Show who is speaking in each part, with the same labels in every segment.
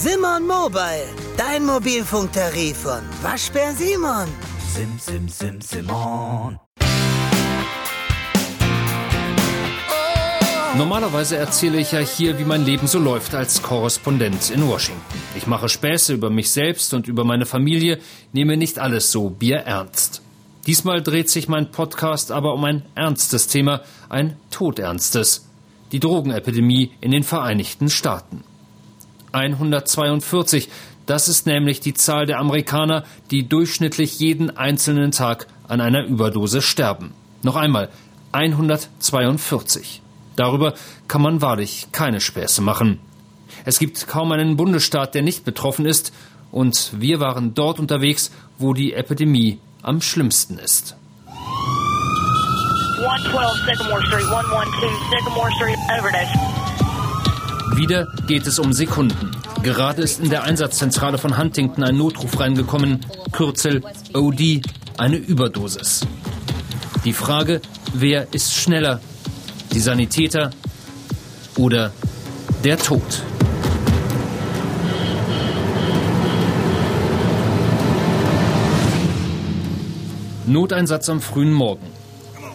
Speaker 1: Simon Mobile, dein Mobilfunktarif von Waschbär Simon.
Speaker 2: Sim, sim, sim, Simon.
Speaker 3: Normalerweise erzähle ich ja hier, wie mein Leben so läuft als Korrespondent in Washington. Ich mache Späße über mich selbst und über meine Familie, nehme nicht alles so bierernst. Diesmal dreht sich mein Podcast aber um ein ernstes Thema, ein todernstes. Die Drogenepidemie in den Vereinigten Staaten. 142, das ist nämlich die Zahl der Amerikaner, die durchschnittlich jeden einzelnen Tag an einer Überdose sterben. Noch einmal, 142. Darüber kann man wahrlich keine Späße machen. Es gibt kaum einen Bundesstaat, der nicht betroffen ist, und wir waren dort unterwegs, wo die Epidemie am schlimmsten ist.
Speaker 4: 112 Sycamore Street, 112 Sycamore Street, over
Speaker 3: Wieder geht es um Sekunden. Gerade ist in der Einsatzzentrale von Huntington ein Notruf reingekommen, Kürzel OD, eine Überdosis. Die Frage, wer ist schneller, die Sanitäter oder der Tod? Noteinsatz am frühen Morgen.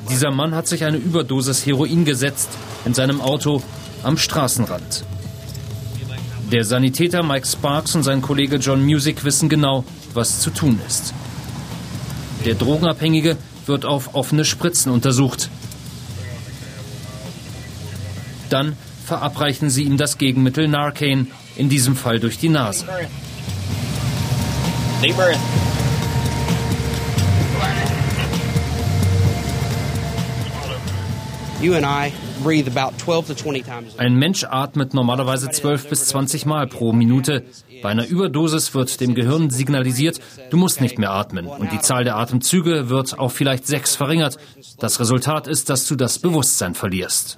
Speaker 3: Dieser Mann hat sich eine Überdosis Heroin gesetzt in seinem Auto am Straßenrand. Der Sanitäter Mike Sparks und sein Kollege John Music wissen genau, was zu tun ist. Der Drogenabhängige wird auf offene Spritzen untersucht. Dann verabreichen sie ihm das Gegenmittel Narcan, in diesem Fall durch die Nase.
Speaker 5: You and I breathe about 12 to 20 times.
Speaker 3: Ein Mensch atmet normalerweise 12 bis 20 Mal pro Minute. Bei einer Überdosis wird dem Gehirn signalisiert, du musst nicht mehr atmen. Und die Zahl der Atemzüge wird auf vielleicht sechs verringert. Das Resultat ist, dass du das Bewusstsein verlierst.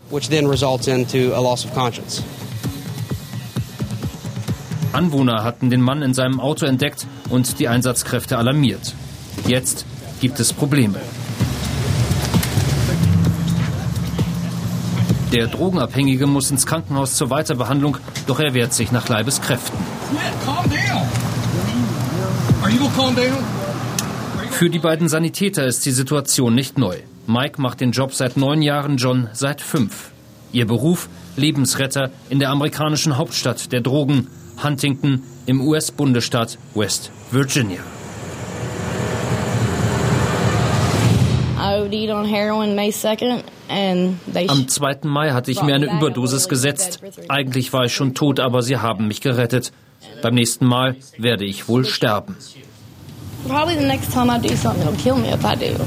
Speaker 3: Anwohner hatten den Mann in seinem Auto entdeckt und die Einsatzkräfte alarmiert. Jetzt gibt es Probleme. Der Drogenabhängige muss ins Krankenhaus zur Weiterbehandlung, doch er wehrt sich nach Leibeskräften. Für die beiden Sanitäter ist die Situation nicht neu. Mike macht den Job seit neun Jahren, John seit fünf. Ihr Beruf Lebensretter in der amerikanischen Hauptstadt der Drogen, Huntington im US-Bundesstaat West Virginia.
Speaker 6: OD'd on heroin May 2nd and they
Speaker 3: Am 2. Mai hatte ich mir eine Überdosis gesetzt. Eigentlich war ich schon tot, aber sie haben mich gerettet. Beim nächsten Mal werde ich wohl sterben.
Speaker 6: probably the next time I do something it'll kill me if I do.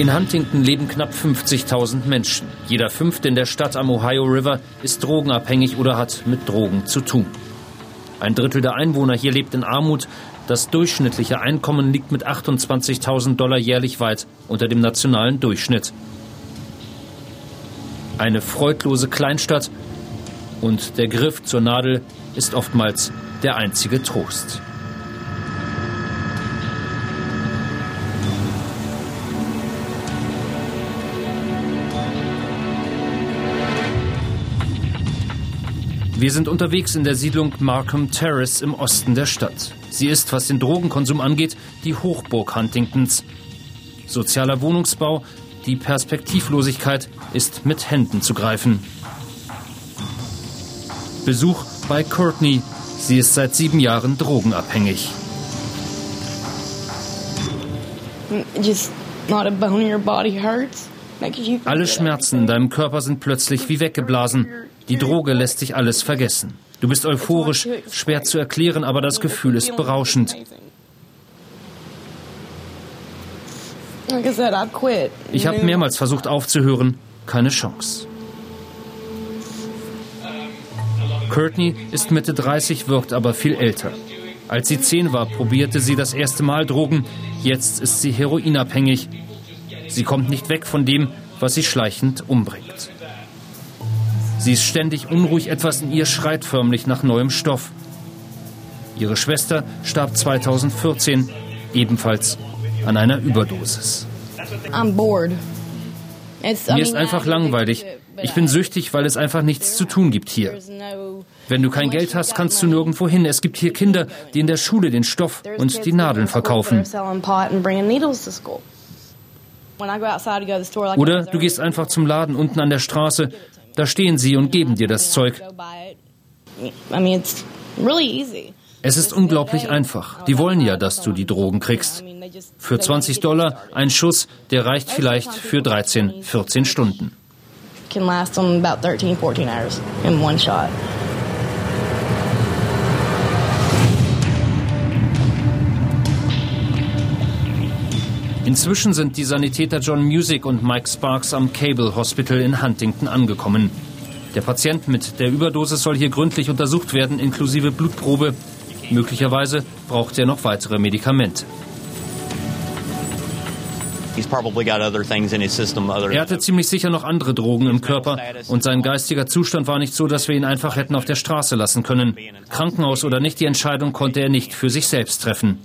Speaker 3: In Huntington leben knapp 50.000 Menschen. Jeder fünfte in der Stadt am Ohio River ist drogenabhängig oder hat mit Drogen zu tun. Ein Drittel der Einwohner hier lebt in Armut. Das durchschnittliche Einkommen liegt mit 28.000 Dollar jährlich weit unter dem nationalen Durchschnitt. Eine freudlose Kleinstadt und der Griff zur Nadel ist oftmals der einzige Trost. Wir sind unterwegs in der Siedlung Markham Terrace im Osten der Stadt. Sie ist, was den Drogenkonsum angeht, die Hochburg Huntingtons. Sozialer Wohnungsbau, die Perspektivlosigkeit ist mit Händen zu greifen. Besuch bei Courtney. Sie ist seit sieben Jahren drogenabhängig. Alle Schmerzen in deinem Körper sind plötzlich wie weggeblasen. Die Droge lässt sich alles vergessen. Du bist euphorisch, schwer zu erklären, aber das Gefühl ist berauschend. Ich habe mehrmals versucht aufzuhören, keine Chance. Courtney ist Mitte 30, wirkt aber viel älter. Als sie zehn war, probierte sie das erste Mal Drogen. Jetzt ist sie heroinabhängig. Sie kommt nicht weg von dem, was sie schleichend umbringt. Sie ist ständig unruhig, etwas in ihr schreit förmlich nach neuem Stoff. Ihre Schwester starb 2014, ebenfalls an einer Überdosis. Mir ist einfach langweilig. Ich bin süchtig, weil es einfach nichts zu tun gibt hier. Wenn du kein Geld hast, kannst du nirgendwo hin. Es gibt hier Kinder, die in der Schule den Stoff und die Nadeln verkaufen. Oder du gehst einfach zum Laden unten an der Straße. Da stehen sie und geben dir das Zeug. Es ist unglaublich einfach. Die wollen ja, dass du die Drogen kriegst. Für 20 Dollar ein Schuss, der reicht vielleicht für 13, 14 Stunden.
Speaker 6: Can last them about 13, 14 hours in one shot.
Speaker 3: Inzwischen sind die Sanitäter John Music und Mike Sparks am Cable Hospital in Huntington angekommen. Der Patient mit der Überdosis soll hier gründlich untersucht werden, inklusive Blutprobe. Möglicherweise braucht er noch weitere Medikamente. Er hatte ziemlich sicher noch andere Drogen im Körper und sein geistiger Zustand war nicht so, dass wir ihn einfach hätten auf der Straße lassen können. Krankenhaus oder nicht, die Entscheidung konnte er nicht für sich selbst treffen.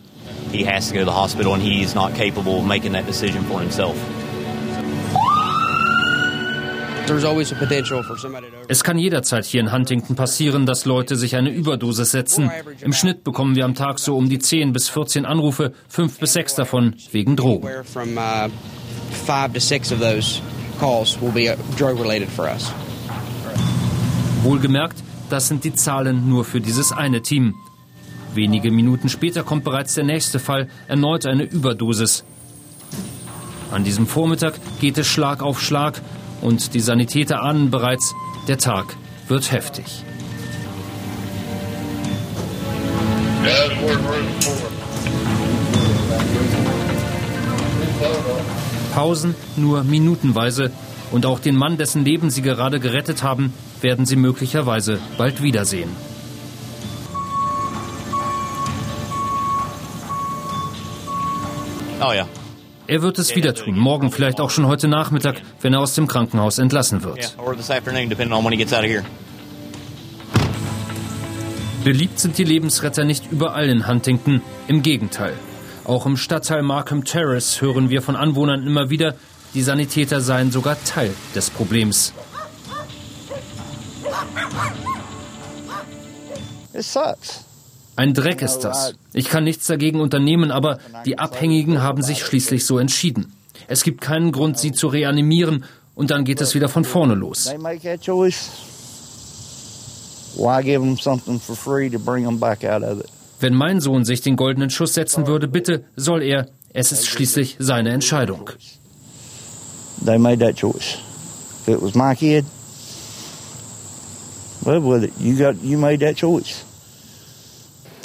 Speaker 7: He has to go to the hospital, and he's not capable of making that decision for himself.
Speaker 3: Es kann jederzeit hier in Huntington passieren, dass Leute sich eine Überdosis setzen. Im Schnitt bekommen wir am Tag so um die 10 bis 14 Anrufe, fünf bis sechs davon wegen Drogen.
Speaker 5: Uh, five to six of those calls will be uh.
Speaker 3: Wohlgemerkt, das sind die Zahlen nur für dieses eine Team. Wenige Minuten später kommt bereits der nächste Fall, erneut eine Überdosis. An diesem Vormittag geht es Schlag auf Schlag und die Sanitäter ahnen bereits, der Tag wird heftig. Pausen nur minutenweise und auch den Mann, dessen Leben sie gerade gerettet haben, werden sie möglicherweise bald wiedersehen.
Speaker 7: Oh yeah,
Speaker 3: Er wird es wieder tun, morgen vielleicht auch schon heute Nachmittag, wenn er aus dem Krankenhaus entlassen wird.
Speaker 7: or this afternoon, depending on when he gets out of here.
Speaker 3: Beliebt sind die Lebensretter nicht überall in Huntington, im Gegenteil. Auch im Stadtteil Markham Terrace hören wir von Anwohnern immer wieder, die Sanitäter seien sogar Teil des Problems.
Speaker 8: It sucks.
Speaker 3: Ein Dreck ist das. Ich kann nichts dagegen unternehmen, aber die Abhängigen haben sich schließlich so entschieden. Es gibt keinen Grund, sie zu reanimieren und dann geht es wieder von vorne los. Wenn mein Sohn sich den goldenen Schuss setzen würde, bitte soll er. Es ist schließlich seine Entscheidung.
Speaker 8: They made that choice. If it was my kid, live with it. You got you made that choice.
Speaker 9: I've seen them pass out.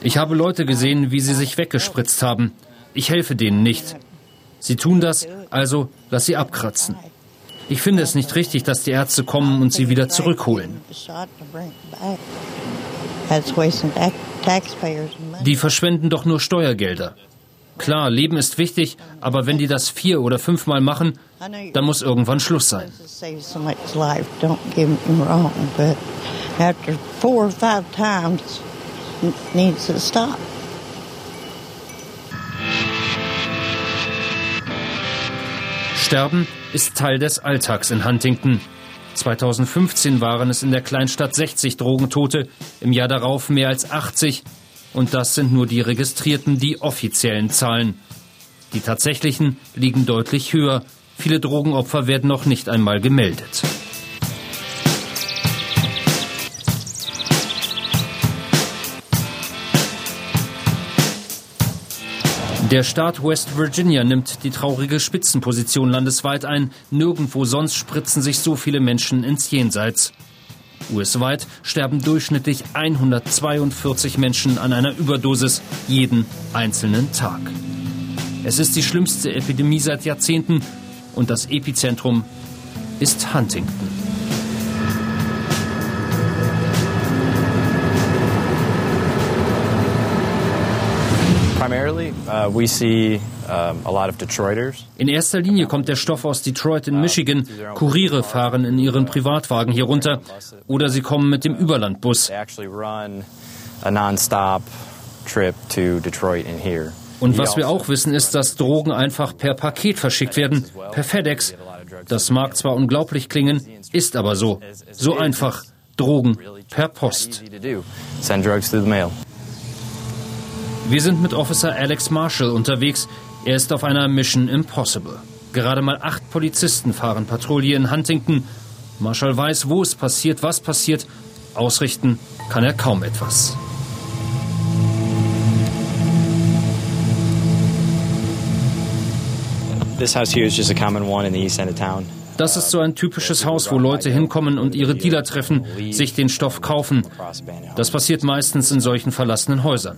Speaker 3: Ich habe Leute gesehen, wie sie sich weggespritzt haben. Ich helfe denen nicht. Sie tun das, also lass sie abkratzen. Ich finde es nicht richtig, dass die Ärzte kommen und sie wieder zurückholen. Die verschwenden doch nur Steuergelder. Klar, Leben ist wichtig, aber wenn die das vier oder fünfmal machen, dann muss irgendwann Schluss sein.
Speaker 9: After four or five times, needs to stop.
Speaker 3: Sterben ist Teil des Alltags in Huntington. 2015 waren es in der Kleinstadt 60 Drogentote, im Jahr darauf mehr als 80. Und das sind nur die registrierten, die offiziellen Zahlen. Die tatsächlichen liegen deutlich höher. Viele Drogenopfer werden noch nicht einmal gemeldet. Der Staat West Virginia nimmt die traurige Spitzenposition landesweit ein. Nirgendwo sonst spritzen sich so viele Menschen ins Jenseits. US-weit sterben durchschnittlich 142 Menschen an einer Überdosis jeden einzelnen Tag. Es ist die schlimmste Epidemie seit Jahrzehnten und das Epizentrum ist Huntington. In erster Linie kommt der Stoff aus Detroit in Michigan. Kuriere fahren in ihren Privatwagen hier runter oder sie kommen mit dem Überlandbus. Und was wir auch wissen, ist, dass Drogen einfach per Paket verschickt werden, per FedEx. Das mag zwar unglaublich klingen, ist aber so. So einfach. Drogen per Post.
Speaker 10: Send drugs through the mail.
Speaker 3: Wir sind mit Officer Alex Marshall unterwegs. Er ist auf einer Mission Impossible. Gerade mal acht Polizisten fahren Patrouille in Huntington. Marshall weiß, wo es passiert, was passiert. Ausrichten kann er kaum etwas. Das ist so ein typisches Haus, wo Leute hinkommen und ihre Dealer treffen, sich den Stoff kaufen. Das passiert meistens in solchen verlassenen Häusern.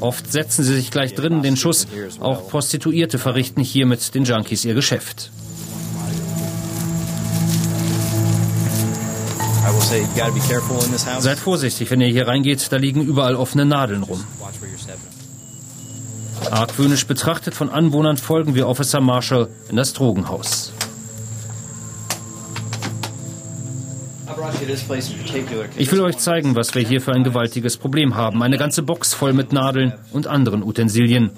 Speaker 3: Oft setzen sie sich gleich drinnen den Schuss. Auch Prostituierte verrichten hier mit den Junkies ihr Geschäft. Seid vorsichtig, wenn ihr hier reingeht, da liegen überall offene Nadeln rum. Argwöhnisch betrachtet von Anwohnern folgen wir Officer Marshall in das Drogenhaus. Ich will euch zeigen, was wir hier für ein gewaltiges Problem haben. Eine ganze Box voll mit Nadeln und anderen Utensilien.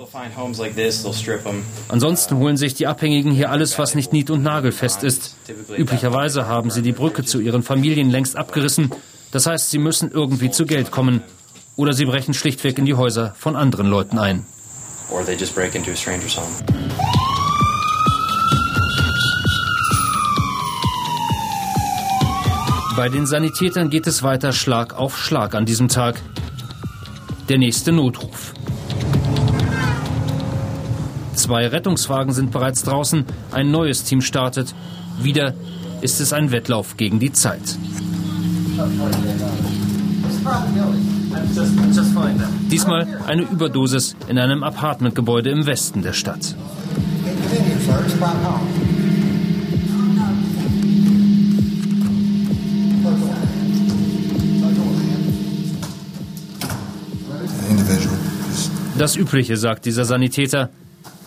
Speaker 3: Ansonsten holen sich die Abhängigen hier alles, was nicht nied- und nagelfest ist. Üblicherweise haben sie die Brücke zu ihren Familien längst abgerissen. Das heißt, sie müssen irgendwie zu Geld kommen. Oder sie brechen schlichtweg in die Häuser von anderen Leuten ein.
Speaker 10: Or they just break into a stranger's home.
Speaker 3: Bei den Sanitätern geht es weiter Schlag auf Schlag an diesem Tag. Der nächste Notruf. Zwei Rettungswagen sind bereits draußen, ein neues Team startet. Wieder ist es ein Wettlauf gegen die Zeit. Diesmal eine Überdosis in einem Apartmentgebäude im Westen der Stadt. Das Übliche, sagt dieser Sanitäter.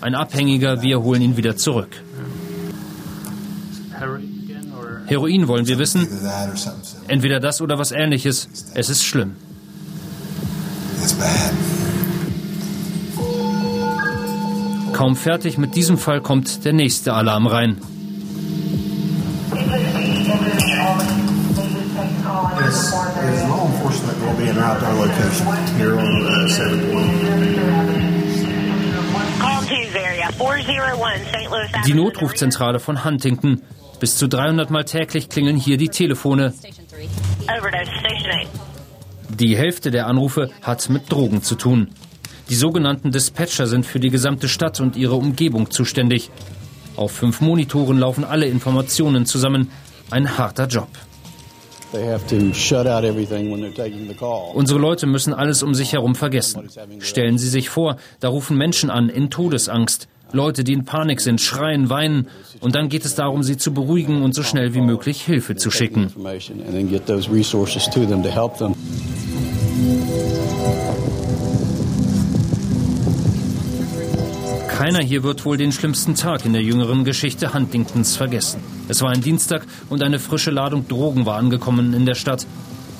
Speaker 3: Ein Abhängiger, wir holen ihn wieder zurück. Heroin wollen wir wissen. Entweder das oder was ähnliches. Es ist schlimm.
Speaker 11: It's.
Speaker 3: Kaum fertig mit diesem Fall kommt der nächste Alarm rein.
Speaker 12: Is, is going to be in our outdoor location here on uh, 720?
Speaker 4: Call Two's area, 401 St. Louis
Speaker 3: Die
Speaker 4: Avenue.
Speaker 3: Notrufzentrale von Huntington. Bis zu 300 Mal täglich klingeln hier die Telefone.
Speaker 4: Overdose, Station 8.
Speaker 3: Die Hälfte der Anrufe hat mit Drogen zu tun. Die sogenannten Dispatcher sind für die gesamte Stadt und ihre Umgebung zuständig. Auf fünf Monitoren laufen alle Informationen zusammen. Ein harter Job. Unsere Leute müssen alles um sich herum vergessen. Stellen Sie sich vor, da rufen Menschen an in Todesangst. Leute, die in Panik sind, schreien, weinen. Und dann geht es darum, sie zu beruhigen und so schnell wie möglich Hilfe zu schicken. Keiner hier wird wohl den schlimmsten Tag in der jüngeren Geschichte Huntingtons vergessen. Es war ein Dienstag und eine frische Ladung Drogen war angekommen in der Stadt.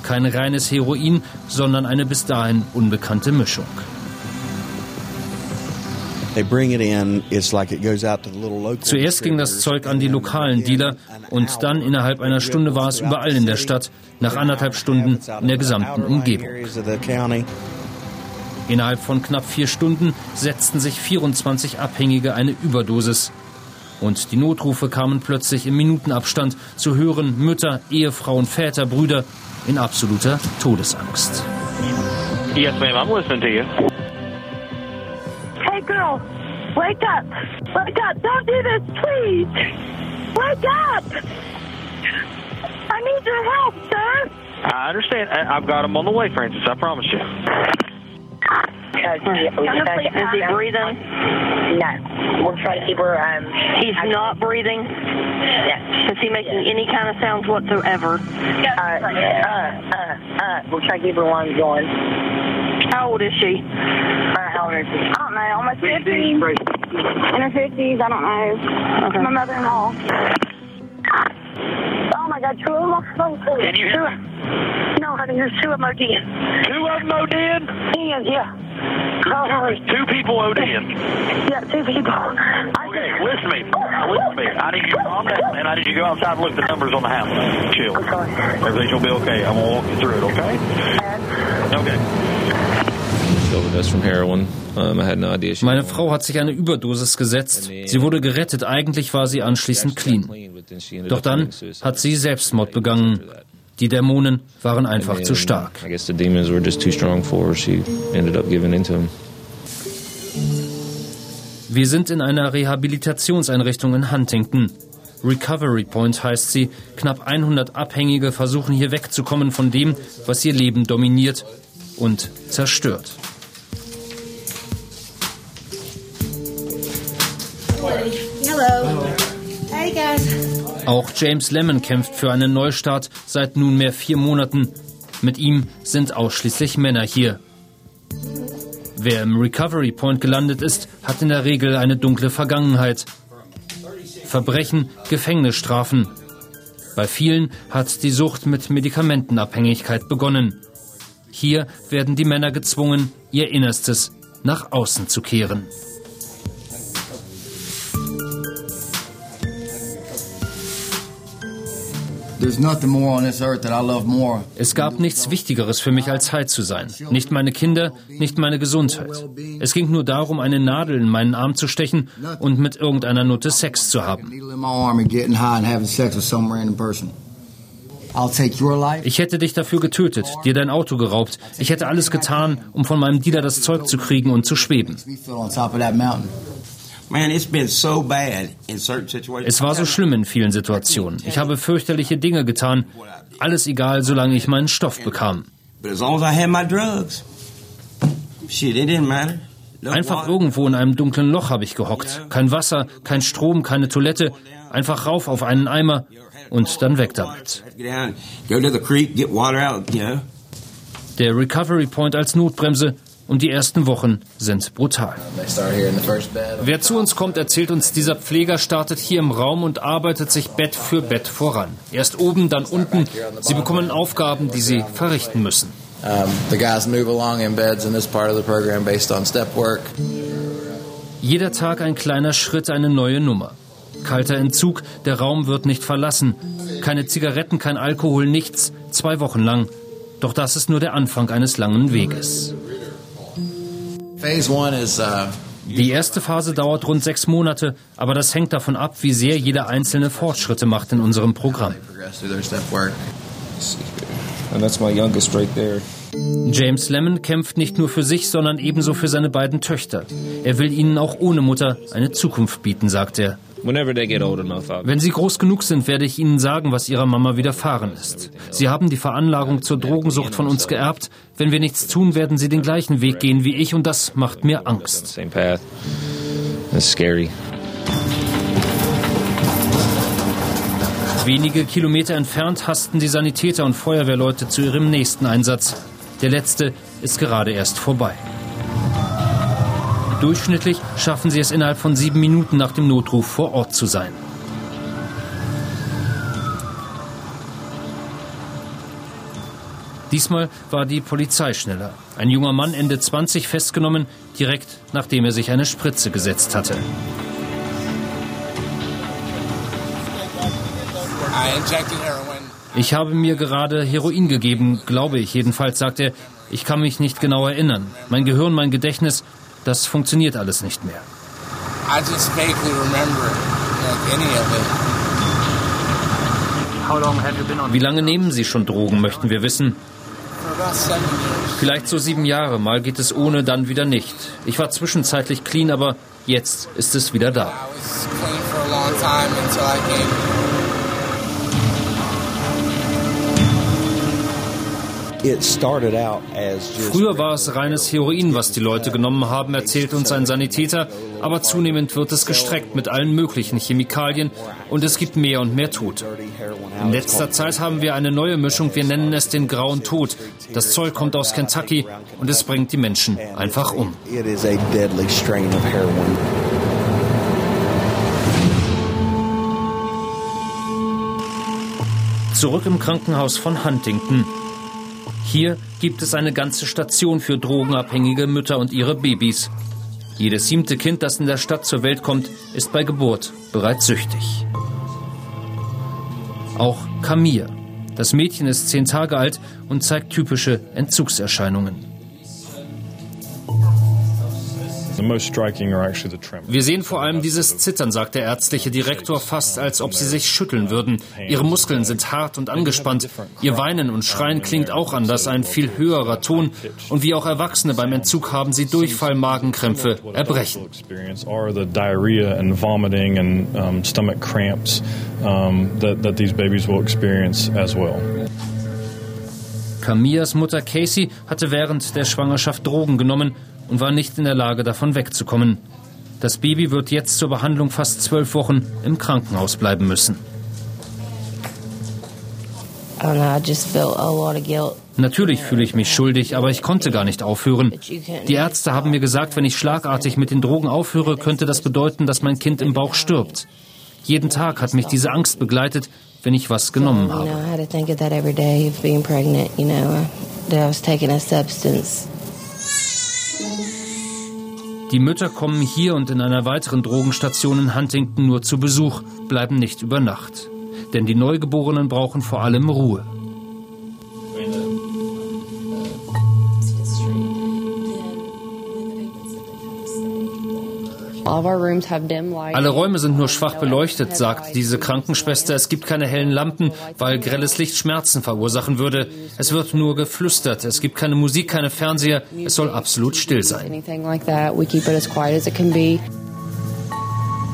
Speaker 3: Kein reines Heroin, sondern eine bis dahin unbekannte Mischung. Zuerst ging das Zeug an die lokalen Dealer und dann innerhalb einer Stunde war es überall in der Stadt, nach anderthalb Stunden in der gesamten Umgebung.
Speaker 13: areas of the county.
Speaker 3: Innerhalb von knapp vier Stunden setzten sich 24 Abhängige eine Überdosis. Und die Notrufe kamen plötzlich im Minutenabstand zu hören Mütter, Ehefrauen, Väter, Brüder in absoluter Todesangst.
Speaker 14: Yes, ma'am. I'm listening to you.
Speaker 4: Hey, girl, wake up. Wake up. Don't do this, please. Wake up. I need your help, sir.
Speaker 14: I understand. I've got him on the way, Francis. I promise you.
Speaker 4: Is he breathing? No. We'll try to keep her. Um, He's not breathing. Yes. Is he making any kind of sounds whatsoever? Uh, uh, uh, uh. We'll try to keep her lungs going. How old is she? Uh, how old is she?
Speaker 15: I don't know, almost 50. In her 50s, I don't know.
Speaker 4: Okay.
Speaker 15: My mother-in-law.
Speaker 4: I got two of them off the phone.
Speaker 14: Can you hear
Speaker 4: No, honey, there's two of them OD.
Speaker 14: Two of them OD in?
Speaker 4: Ian, yeah. Oh, honey.
Speaker 14: Two people OD in.
Speaker 4: Yeah, two people. I
Speaker 14: Okay, listen to me. Listen to me. I need you to calm down, and I need you to go outside and look at the numbers on the house. Chill. I'm sorry. Everything will be okay. I'm gonna walk you through it, okay? Okay.
Speaker 3: Meine Frau hat sich eine Überdosis gesetzt. Sie wurde gerettet, eigentlich war sie anschließend clean. Doch dann hat sie Selbstmord begangen. Die Dämonen waren einfach zu stark. Wir sind in einer Rehabilitationseinrichtung in Huntington. Recovery Point heißt sie. Knapp 100 Abhängige versuchen hier wegzukommen von dem, was ihr Leben dominiert und zerstört. Auch James Lemon kämpft für einen Neustart seit nunmehr vier Monaten. Mit ihm sind ausschließlich Männer hier. Wer im Recovery Point gelandet ist, hat in der Regel eine dunkle Vergangenheit. Verbrechen, Gefängnisstrafen. Bei vielen hat die Sucht mit Medikamentenabhängigkeit begonnen. Hier werden die Männer gezwungen, ihr Innerstes nach außen zu kehren. Es gab nichts Wichtigeres für mich, als heil zu sein. Nicht meine Kinder, nicht meine Gesundheit. Es ging nur darum, eine Nadel in meinen Arm zu stechen und mit irgendeiner Nutte Sex zu haben. Ich hätte dich dafür getötet, dir dein Auto geraubt. Ich hätte alles getan, um von meinem Dealer das Zeug zu kriegen und zu schweben. Es war so schlimm in vielen Situationen. Ich habe fürchterliche Dinge getan. Alles egal, solange ich meinen Stoff bekam. Einfach irgendwo in einem dunklen Loch habe ich gehockt. Kein Wasser, kein Strom, keine Toilette. Einfach rauf auf einen Eimer und dann weg damit. Der Recovery Point als Notbremse und die ersten Wochen sind brutal. Wer zu uns kommt, erzählt uns, dieser Pfleger startet hier im Raum und arbeitet sich Bett für Bett voran. Erst oben, dann unten. Sie bekommen Aufgaben, die sie verrichten müssen.
Speaker 16: The guys move along in beds in this part of the program based on step work.
Speaker 3: Jeder Tag ein kleiner Schritt, eine neue Nummer. Kalter Entzug, der Raum wird nicht verlassen. Keine Zigaretten, kein Alkohol, nichts. Zwei Wochen lang. Doch das ist nur der Anfang eines langen Weges. Die erste Phase dauert rund sechs Monate, aber das hängt davon ab, wie sehr jeder Einzelne Fortschritte macht in unserem Programm. James Lemon kämpft nicht nur für sich, sondern ebenso für seine beiden Töchter. Er will ihnen auch ohne Mutter eine Zukunft bieten, sagt er.
Speaker 15: Whenever they get old enough, I'll
Speaker 3: Wenn sie groß genug sind, werde ich ihnen sagen, was ihrer Mama widerfahren ist. Sie haben die Veranlagung zur Drogensucht von uns geerbt. Wenn wir nichts tun, werden sie den gleichen Weg gehen wie ich und das macht mir Angst. Wenige Kilometer entfernt hasten die Sanitäter und Feuerwehrleute zu ihrem nächsten Einsatz. Der letzte ist gerade erst vorbei. Durchschnittlich schaffen sie es innerhalb von sieben Minuten nach dem Notruf vor Ort zu sein. Diesmal war die Polizei schneller. Ein junger Mann Ende 20 festgenommen, direkt nachdem er sich eine Spritze gesetzt hatte. Ich habe mir gerade Heroin gegeben, glaube ich jedenfalls, sagt er. Ich kann mich nicht genau erinnern. Mein Gehirn, mein Gedächtnis, das funktioniert alles nicht mehr.
Speaker 17: I just vaguely remember like any of it.
Speaker 3: Wie lange nehmen Sie schon Drogen, möchten wir wissen. Vielleicht so sieben Jahre, mal geht es ohne, dann wieder nicht. Ich war zwischenzeitlich clean, aber jetzt ist es wieder da.
Speaker 17: I was clean for a long time until I came.
Speaker 3: Früher war es reines Heroin, was die Leute genommen haben, erzählt uns ein Sanitäter, aber zunehmend wird es gestreckt mit allen möglichen Chemikalien und es gibt mehr und mehr Tote. In letzter Zeit haben wir eine neue Mischung, wir nennen es den grauen Tod. Das Zeug kommt aus Kentucky und es bringt die Menschen einfach um.
Speaker 13: it is a deadly strain of heroin.
Speaker 3: Zurück im Krankenhaus von Huntington. Hier gibt es eine ganze Station für drogenabhängige Mütter und ihre Babys. Jedes siebte Kind, das in der Stadt zur Welt kommt, ist bei Geburt bereits süchtig. Auch Camille. Das Mädchen ist zehn Tage alt und zeigt typische Entzugserscheinungen. Wir sehen vor allem dieses Zittern, sagt der ärztliche Direktor, fast als ob sie sich schütteln würden. Ihre Muskeln sind hart und angespannt. Ihr Weinen und Schreien klingt auch anders, ein viel höherer Ton. Und wie auch Erwachsene beim Entzug haben sie Durchfall, Magenkrämpfe, Erbrechen. Camillas Mutter Casey hatte während der Schwangerschaft Drogen genommen und war nicht in der Lage, davon wegzukommen. Das Baby wird jetzt zur Behandlung fast zwölf Wochen im Krankenhaus bleiben müssen. Natürlich fühle ich mich schuldig, aber ich konnte gar nicht aufhören. Die Ärzte haben mir gesagt, wenn ich schlagartig mit den Drogen aufhöre, könnte das bedeuten, dass mein Kind im Bauch stirbt. Jeden Tag hat mich diese Angst begleitet, wenn ich was genommen habe. Die Mütter kommen hier und in einer weiteren Drogenstation in Huntington nur zu Besuch, bleiben nicht über Nacht. Denn die Neugeborenen brauchen vor allem Ruhe. Alle Räume sind nur schwach beleuchtet, sagt diese Krankenschwester. Es gibt keine hellen Lampen, weil grelles Licht Schmerzen verursachen würde. Es wird nur geflüstert. Es gibt keine Musik, keine Fernseher. Es soll absolut still sein.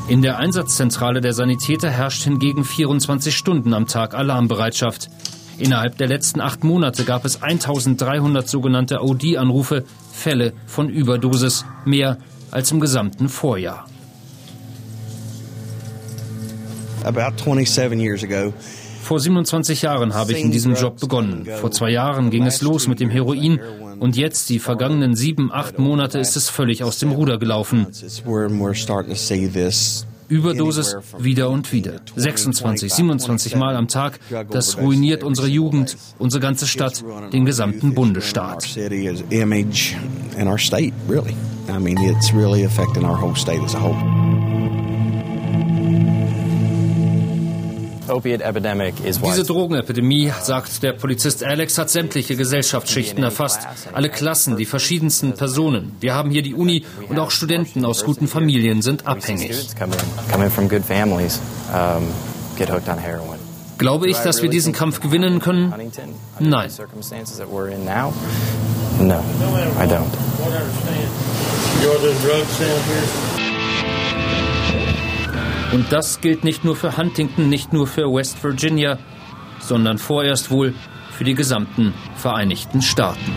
Speaker 3: In der Einsatzzentrale der Sanitäter herrscht hingegen 24 Stunden am Tag Alarmbereitschaft. Innerhalb der letzten acht Monate gab es 1300 sogenannte OD-Anrufe, Fälle von Überdosis, mehr als im gesamten Vorjahr. Vor 27 Jahren habe ich in diesem Job begonnen. Vor zwei Jahren ging es los mit dem Heroin und jetzt, die vergangenen sieben, acht Monate, ist es völlig aus dem Ruder gelaufen. Überdosis wieder und wieder. 26, 27 Mal am Tag. Das ruiniert unsere Jugend, unsere ganze Stadt, den gesamten Bundesstaat. I mean, it's really affecting our whole state as a whole. Diese Drogenepidemie, sagt der Polizist Alex, hat sämtliche Gesellschaftsschichten erfasst. Alle Klassen, die verschiedensten Personen. Wir haben hier die Uni und auch Studenten aus guten Familien sind abhängig. Glaube ich, dass wir diesen Kampf gewinnen können? Nein. No, I don't. Und das gilt nicht nur für Huntington, nicht nur für West Virginia, sondern vorerst wohl für die gesamten Vereinigten Staaten.